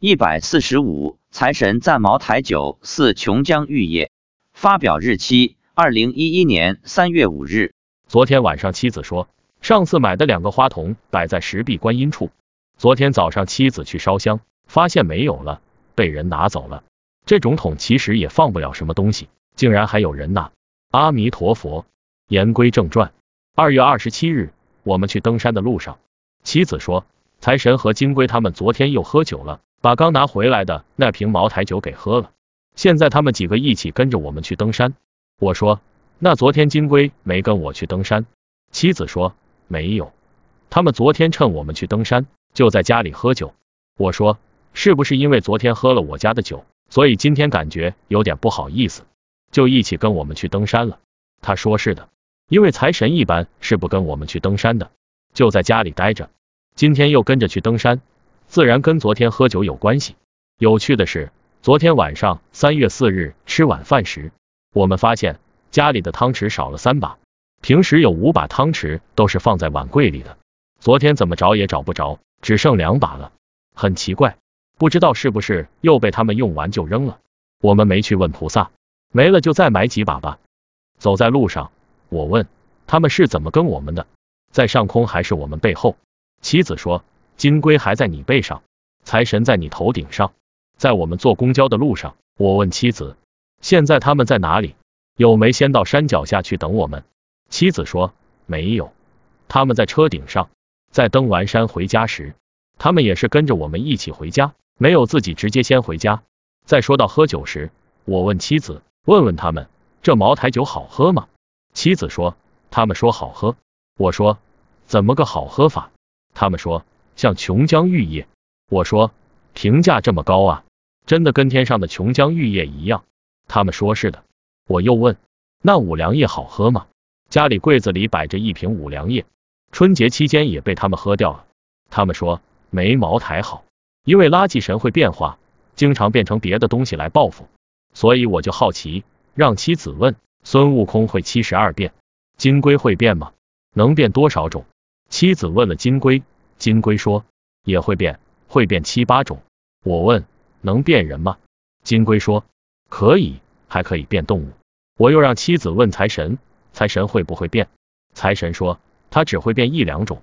一百四十五，财神赞茅台酒似琼浆玉液。发表日期：二零一一年三月五日。昨天晚上妻子说，上次买的两个花童摆在石壁观音处，昨天早上妻子去烧香，发现没有了，被人拿走了。这种桶其实也放不了什么东西，竟然还有人拿。阿弥陀佛。言归正传，二月二十七日，我们去登山的路上，妻子说，财神和金龟他们昨天又喝酒了。把刚拿回来的那瓶茅台酒给喝了，现在他们几个一起跟着我们去登山。我说，那昨天金龟没跟我去登山？妻子说，没有，他们昨天趁我们去登山，就在家里喝酒。我说，是不是因为昨天喝了我家的酒，所以今天感觉有点不好意思，就一起跟我们去登山了？他说是的，因为财神一般是不跟我们去登山的，就在家里待着，今天又跟着去登山。自然跟昨天喝酒有关系。有趣的是，昨天晚上三月四日吃晚饭时，我们发现家里的汤匙少了三把，平时有五把汤匙都是放在碗柜里的，昨天怎么找也找不着，只剩两把了，很奇怪，不知道是不是又被他们用完就扔了。我们没去问菩萨，没了就再买几把吧。走在路上，我问他们是怎么跟我们的，在上空还是我们背后？妻子说。金龟还在你背上，财神在你头顶上，在我们坐公交的路上，我问妻子，现在他们在哪里？有没先到山脚下去等我们？妻子说没有，他们在车顶上，在登完山回家时，他们也是跟着我们一起回家，没有自己直接先回家。再说到喝酒时，我问妻子，问问他们这茅台酒好喝吗？妻子说他们说好喝，我说怎么个好喝法？他们说。像琼浆玉液，我说评价这么高啊，真的跟天上的琼浆玉液一样？他们说是的。我又问，那五粮液好喝吗？家里柜子里摆着一瓶五粮液，春节期间也被他们喝掉了。他们说没茅台好，因为垃圾神会变化，经常变成别的东西来报复。所以我就好奇，让妻子问孙悟空会七十二变，金龟会变吗？能变多少种？妻子问了金龟。金龟说也会变，会变七八种。我问能变人吗？金龟说可以，还可以变动物。我又让妻子问财神，财神会不会变？财神说他只会变一两种。